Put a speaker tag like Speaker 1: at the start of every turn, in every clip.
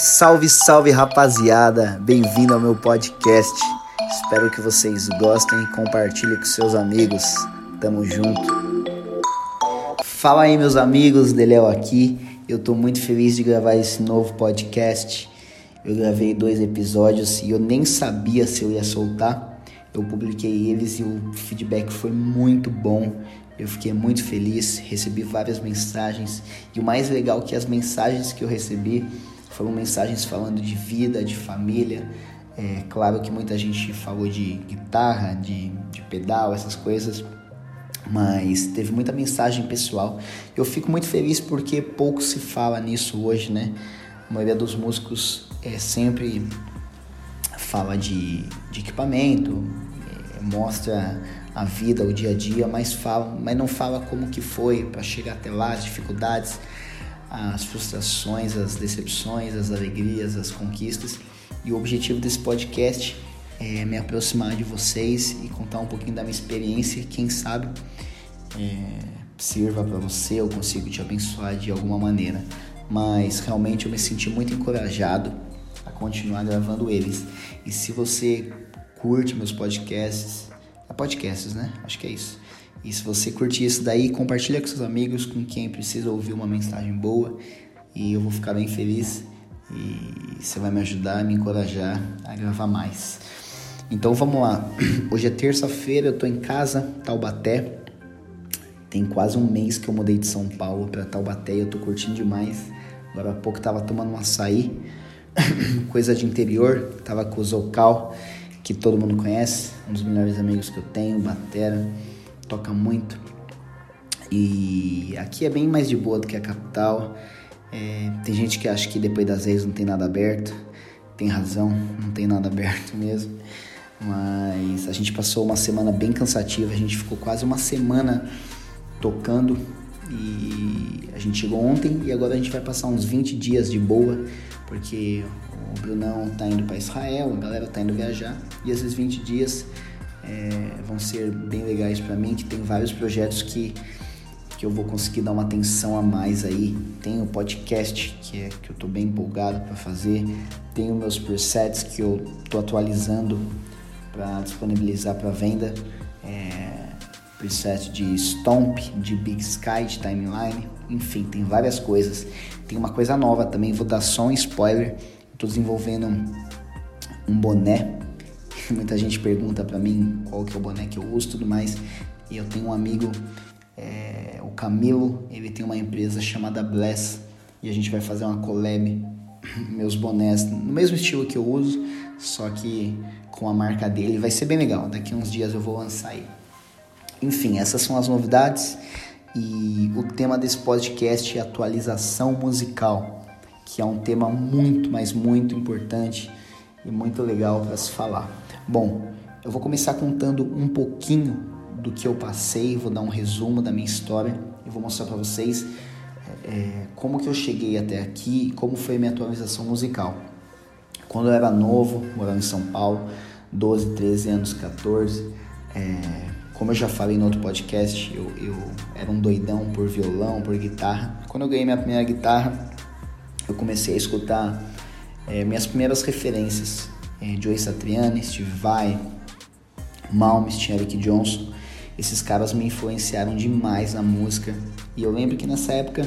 Speaker 1: Salve, salve rapaziada! Bem-vindo ao meu podcast. Espero que vocês gostem e compartilhem com seus amigos. Tamo junto. Fala aí, meus amigos, Deléo aqui. Eu tô muito feliz de gravar esse novo podcast. Eu gravei dois episódios e eu nem sabia se eu ia soltar. Eu publiquei eles e o feedback foi muito bom. Eu fiquei muito feliz, recebi várias mensagens e o mais legal é que as mensagens que eu recebi foram mensagens falando de vida, de família. É claro que muita gente falou de guitarra, de, de pedal, essas coisas, mas teve muita mensagem pessoal. Eu fico muito feliz porque pouco se fala nisso hoje, né? A maioria dos músicos é sempre fala de, de equipamento, é, mostra a vida, o dia a dia, mas fala, mas não fala como que foi para chegar até lá, as dificuldades as frustrações, as decepções, as alegrias, as conquistas. E o objetivo desse podcast é me aproximar de vocês e contar um pouquinho da minha experiência. Quem sabe é, sirva para você, eu consigo te abençoar de alguma maneira. Mas realmente eu me senti muito encorajado a continuar gravando eles. E se você curte meus podcasts, é podcasts, né? Acho que é isso. E se você curtir isso daí, compartilha com seus amigos, com quem precisa ouvir uma mensagem boa. E eu vou ficar bem feliz e você vai me ajudar, me encorajar a gravar mais. Então vamos lá. Hoje é terça-feira, eu tô em casa, Taubaté. Tem quase um mês que eu mudei de São Paulo para Taubaté e eu tô curtindo demais. Agora há pouco tava tomando um açaí, coisa de interior, tava com o Zocal, que todo mundo conhece, um dos melhores amigos que eu tenho, Batera toca muito. E aqui é bem mais de boa do que a capital. É, tem gente que acha que depois das reis não tem nada aberto. Tem razão, não tem nada aberto mesmo. Mas a gente passou uma semana bem cansativa. A gente ficou quase uma semana tocando. E a gente chegou ontem e agora a gente vai passar uns 20 dias de boa. Porque o Brunão tá indo para Israel, a galera tá indo viajar. E esses 20 dias é, vão ser bem legais para mim, que tem vários projetos que, que eu vou conseguir dar uma atenção a mais aí. Tem o podcast que, é, que eu tô bem empolgado para fazer, tenho meus presets que eu tô atualizando para disponibilizar para venda. É, preset de Stomp, de Big Sky, de Timeline, enfim, tem várias coisas. Tem uma coisa nova também, vou dar só um spoiler. Estou desenvolvendo um boné Muita gente pergunta para mim qual que é o boné que eu uso tudo mais. E eu tenho um amigo, é, o Camilo, ele tem uma empresa chamada Bless. E a gente vai fazer uma collab, meus bonés, no mesmo estilo que eu uso, só que com a marca dele. Vai ser bem legal. Daqui uns dias eu vou lançar aí. Enfim, essas são as novidades. E o tema desse podcast é atualização musical, que é um tema muito, mas muito importante e muito legal para se falar. Bom, eu vou começar contando um pouquinho do que eu passei, vou dar um resumo da minha história e vou mostrar para vocês é, como que eu cheguei até aqui como foi a minha atualização musical. Quando eu era novo, morando em São Paulo, 12, 13 anos, 14, é, como eu já falei no outro podcast, eu, eu era um doidão por violão, por guitarra. Quando eu ganhei minha primeira guitarra, eu comecei a escutar é, minhas primeiras referências é, Joey Satriani, Steve Vai, Malmsteen, Eric Johnson. Esses caras me influenciaram demais na música. E eu lembro que nessa época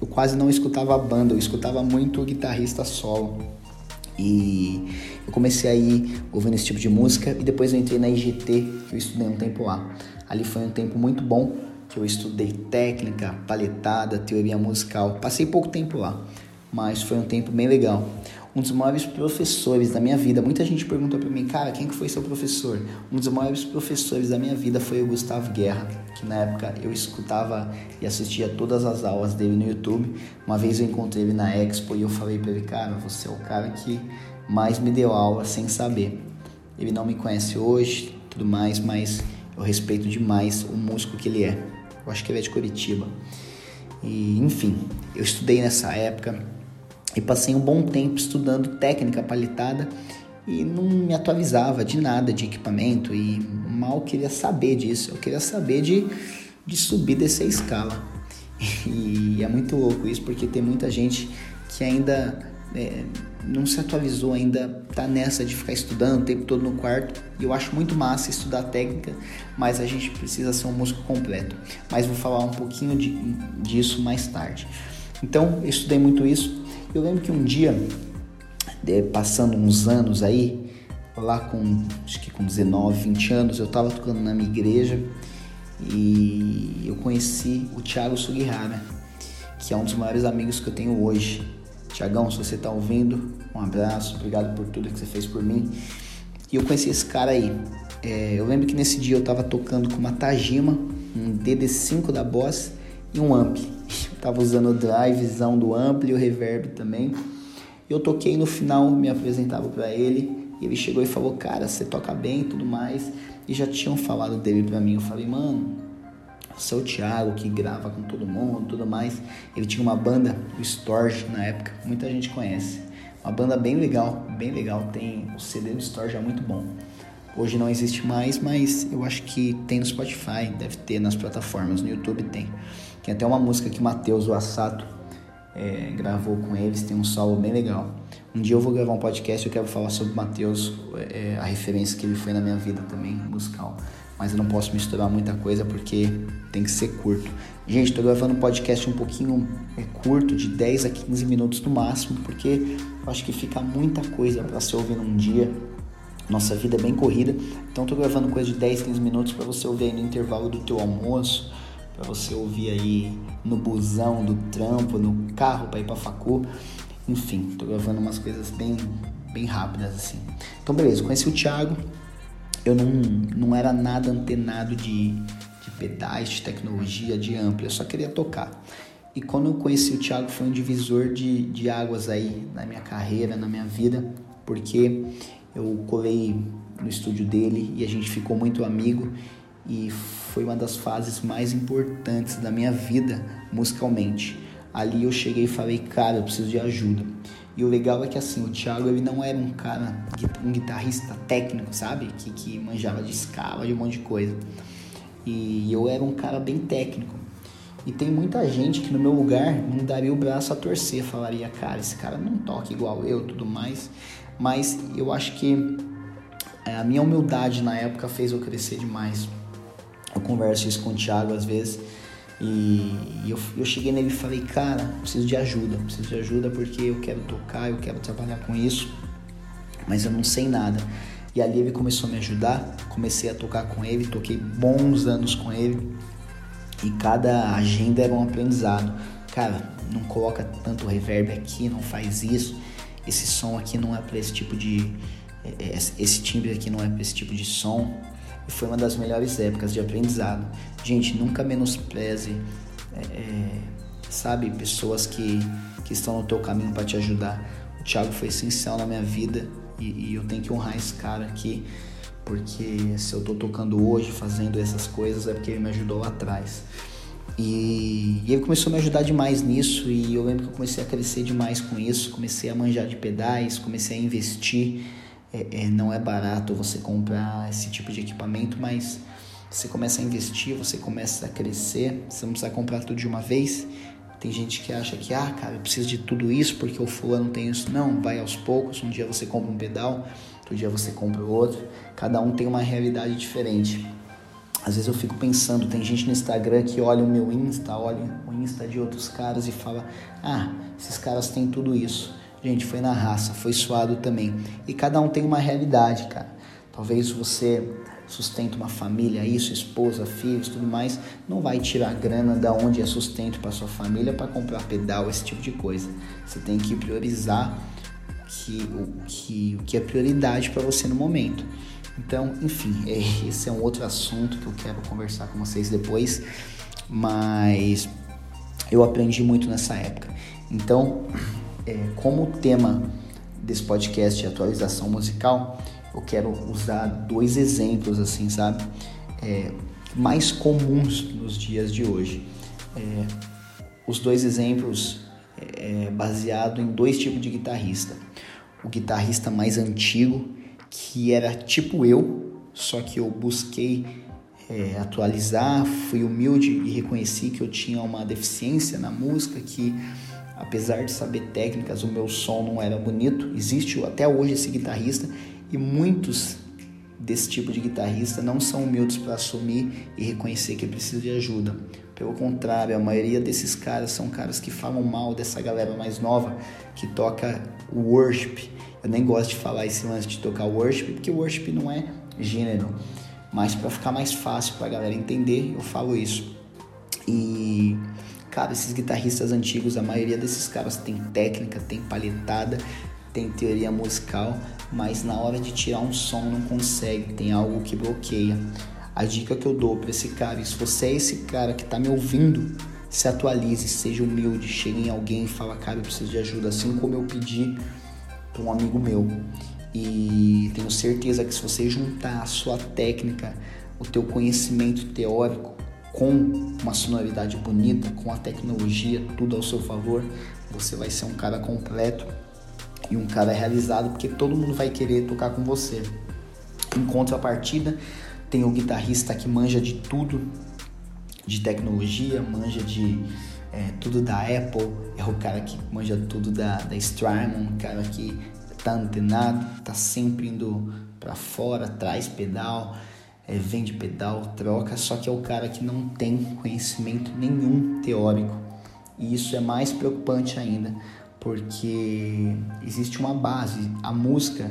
Speaker 1: eu quase não escutava a banda, eu escutava muito o guitarrista solo. E eu comecei a ir ouvindo esse tipo de música e depois eu entrei na IGT, que eu estudei um tempo lá. Ali foi um tempo muito bom, que eu estudei técnica, paletada, teoria musical. Passei pouco tempo lá, mas foi um tempo bem legal um dos maiores professores da minha vida. Muita gente perguntou para mim, cara, quem que foi seu professor? Um dos maiores professores da minha vida foi o Gustavo Guerra, que na época eu escutava e assistia todas as aulas dele no YouTube. Uma vez eu encontrei ele na Expo e eu falei para ele, cara, você é o cara que mais me deu aula sem saber. Ele não me conhece hoje, tudo mais, mas eu respeito demais o músico que ele é. Eu acho que ele é de Curitiba. E, enfim, eu estudei nessa época, e passei um bom tempo estudando técnica palitada e não me atualizava de nada de equipamento e mal queria saber disso. Eu queria saber de, de subir dessa escala. E é muito louco isso porque tem muita gente que ainda é, não se atualizou ainda, tá nessa de ficar estudando o tempo todo no quarto. E eu acho muito massa estudar técnica, mas a gente precisa ser um músico completo. Mas vou falar um pouquinho de, disso mais tarde. Então, eu estudei muito isso. Eu lembro que um dia, passando uns anos aí, lá com acho que com 19, 20 anos, eu estava tocando na minha igreja e eu conheci o Thiago Sugihara, que é um dos maiores amigos que eu tenho hoje. Tiagão, se você está ouvindo, um abraço, obrigado por tudo que você fez por mim. E eu conheci esse cara aí. É, eu lembro que nesse dia eu estava tocando com uma Tajima, um DD5 da Boss e um amp. Tava usando o drivezão do amp e o reverb também. Eu toquei no final, me apresentava para ele e ele chegou e falou: "Cara, você toca bem, e tudo mais". E já tinham falado dele para mim. Eu falei: "Mano, você é Thiago que grava com todo mundo, tudo mais". Ele tinha uma banda, o Storge na época, muita gente conhece. Uma banda bem legal, bem legal. Tem o CD do Storge é muito bom. Hoje não existe mais, mas eu acho que tem no Spotify, deve ter nas plataformas, no YouTube tem. Tem até uma música que Matheus, o Assato, é, gravou com eles, tem um solo bem legal. Um dia eu vou gravar um podcast eu quero falar sobre Matheus, é, a referência que ele foi na minha vida também, musical. Mas eu não posso misturar muita coisa porque tem que ser curto. Gente, tô gravando um podcast um pouquinho é, curto, de 10 a 15 minutos no máximo, porque eu acho que fica muita coisa para se ouvir num dia nossa vida é bem corrida, então tô gravando coisa de 10, 15 minutos para você ouvir aí no intervalo do teu almoço, para você ouvir aí no busão do trampo, no carro para ir para facu. Enfim, tô gravando umas coisas bem bem rápidas assim. Então beleza, conheci o Thiago. Eu não, não era nada antenado de, de pedais, de tecnologia, de amplo, eu só queria tocar. E quando eu conheci o Thiago foi um divisor de, de águas aí na minha carreira, na minha vida, porque eu colei no estúdio dele e a gente ficou muito amigo e foi uma das fases mais importantes da minha vida musicalmente. Ali eu cheguei e falei, cara, eu preciso de ajuda. E o legal é que assim, o Thiago ele não era um cara, um guitarrista técnico, sabe? Que, que manjava de escala, de um monte de coisa. E eu era um cara bem técnico. E tem muita gente que no meu lugar não daria o braço a torcer, falaria, cara, esse cara não toca igual eu, tudo mais mas eu acho que é, a minha humildade na época fez eu crescer demais. Eu converso isso com o Thiago às vezes e eu, eu cheguei nele e falei, cara, preciso de ajuda, preciso de ajuda porque eu quero tocar, eu quero trabalhar com isso, mas eu não sei nada. E ali ele começou a me ajudar, comecei a tocar com ele, toquei bons anos com ele e cada agenda era um aprendizado. Cara, não coloca tanto reverb aqui, não faz isso esse som aqui não é para esse tipo de é, é, esse timbre aqui não é para esse tipo de som foi uma das melhores épocas de aprendizado. Gente nunca menospreze é, é, sabe pessoas que que estão no teu caminho para te ajudar. O Thiago foi essencial na minha vida e, e, eu tenho que honrar esse cara aqui porque se eu tô tocando hoje fazendo essas coisas é porque ele me ajudou lá atrás. E ele começou a me ajudar demais nisso e eu lembro que eu comecei a crescer demais com isso, comecei a manjar de pedais, comecei a investir. É, é, não é barato você comprar esse tipo de equipamento, mas você começa a investir, você começa a crescer, você não precisa comprar tudo de uma vez. Tem gente que acha que, ah, cara, eu preciso de tudo isso porque o fulano tem isso. Não, vai aos poucos. Um dia você compra um pedal, outro dia você compra outro. Cada um tem uma realidade diferente. Às vezes eu fico pensando, tem gente no Instagram que olha o meu Insta, olha o Insta de outros caras e fala: "Ah, esses caras têm tudo isso". Gente, foi na raça, foi suado também. E cada um tem uma realidade, cara. Talvez você sustenta uma família, isso, esposa, filhos, tudo mais, não vai tirar grana da onde é sustento para sua família para comprar pedal, esse tipo de coisa. Você tem que priorizar que, o, que, o que é prioridade para você no momento. Então, enfim, esse é um outro assunto que eu quero conversar com vocês depois, mas eu aprendi muito nessa época. Então, é, como tema desse podcast de atualização musical, eu quero usar dois exemplos, assim, sabe? É, mais comuns nos dias de hoje. É, os dois exemplos é baseado em dois tipos de guitarrista. O guitarrista mais antigo que era tipo eu, só que eu busquei é, atualizar, fui humilde e reconheci que eu tinha uma deficiência na música, que apesar de saber técnicas, o meu som não era bonito. Existe até hoje esse guitarrista e muitos desse tipo de guitarrista não são humildes para assumir e reconhecer que precisa de ajuda. Pelo contrário, a maioria desses caras são caras que falam mal dessa galera mais nova que toca worship. Eu nem gosto de falar esse lance de tocar worship, porque worship não é gênero. Mas para ficar mais fácil para a galera entender, eu falo isso. E cara, esses guitarristas antigos, a maioria desses caras tem técnica, tem palhetada, tem teoria musical, mas na hora de tirar um som não consegue, tem algo que bloqueia. A dica que eu dou para esse cara, e se você é esse cara que está me ouvindo, se atualize, seja humilde, chegue em alguém e fala, cara, eu preciso de ajuda, assim como eu pedi para um amigo meu. E tenho certeza que se você juntar a sua técnica, o teu conhecimento teórico com uma sonoridade bonita, com a tecnologia, tudo ao seu favor, você vai ser um cara completo e um cara realizado, porque todo mundo vai querer tocar com você. Em contrapartida, tem o guitarrista que manja de tudo, de tecnologia, manja de é, tudo da Apple, é o cara que manja tudo da, da Strymon, o cara que tá antenado, tá sempre indo para fora, traz pedal, é, vende pedal, troca, só que é o cara que não tem conhecimento nenhum teórico. E isso é mais preocupante ainda, porque existe uma base. A música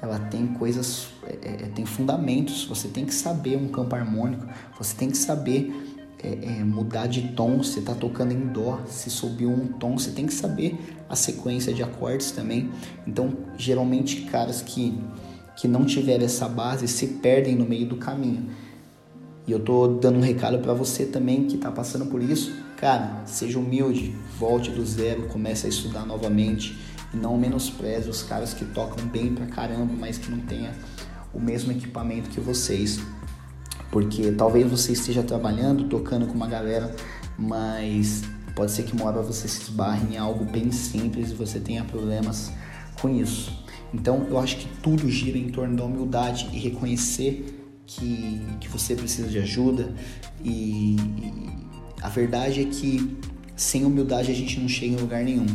Speaker 1: ela tem coisas, é, tem fundamentos. Você tem que saber um campo harmônico, você tem que saber é, é, mudar de tom. Você está tocando em dó, se subiu um tom, você tem que saber a sequência de acordes também. Então, geralmente, caras que que não tiver essa base se perdem no meio do caminho. E eu tô dando um recado para você também que está passando por isso Cara, seja humilde, volte do zero, comece a estudar novamente e não menospreze os caras que tocam bem pra caramba, mas que não tenha o mesmo equipamento que vocês. Porque talvez você esteja trabalhando, tocando com uma galera, mas pode ser que uma hora você se esbarre em algo bem simples e você tenha problemas com isso. Então eu acho que tudo gira em torno da humildade e reconhecer que, que você precisa de ajuda e, e a verdade é que sem humildade a gente não chega em lugar nenhum.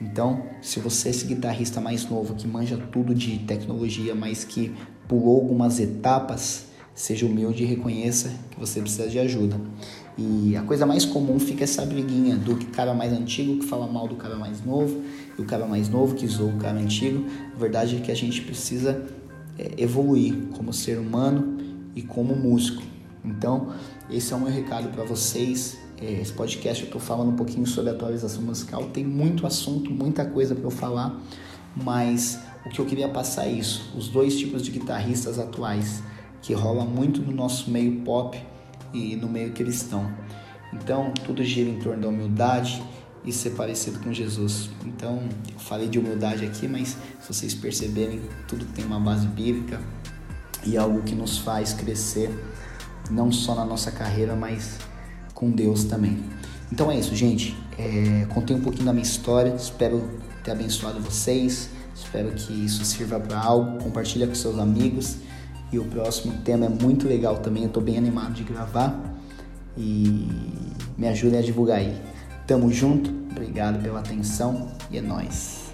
Speaker 1: Então, se você é esse guitarrista mais novo que manja tudo de tecnologia, mas que pulou algumas etapas, seja humilde e reconheça que você precisa de ajuda. E a coisa mais comum fica essa briguinha do cara mais antigo que fala mal do cara mais novo e o cara mais novo que zoa o cara antigo. A verdade é que a gente precisa é, evoluir como ser humano e como músico. Então, esse é o meu recado para vocês. É, esse podcast eu estou falando um pouquinho sobre atualização musical. Tem muito assunto, muita coisa para eu falar, mas o que eu queria passar é isso: os dois tipos de guitarristas atuais que rola muito no nosso meio pop e no meio cristão. Então, tudo gira em torno da humildade e ser parecido com Jesus. Então, eu falei de humildade aqui, mas se vocês perceberem, tudo tem uma base bíblica e algo que nos faz crescer não só na nossa carreira, mas com Deus também. Então é isso, gente. É, contei um pouquinho da minha história, espero ter abençoado vocês, espero que isso sirva para algo. Compartilha com seus amigos. E o próximo tema é muito legal também, eu estou bem animado de gravar e me ajudem a divulgar aí. Tamo junto, obrigado pela atenção e é nóis.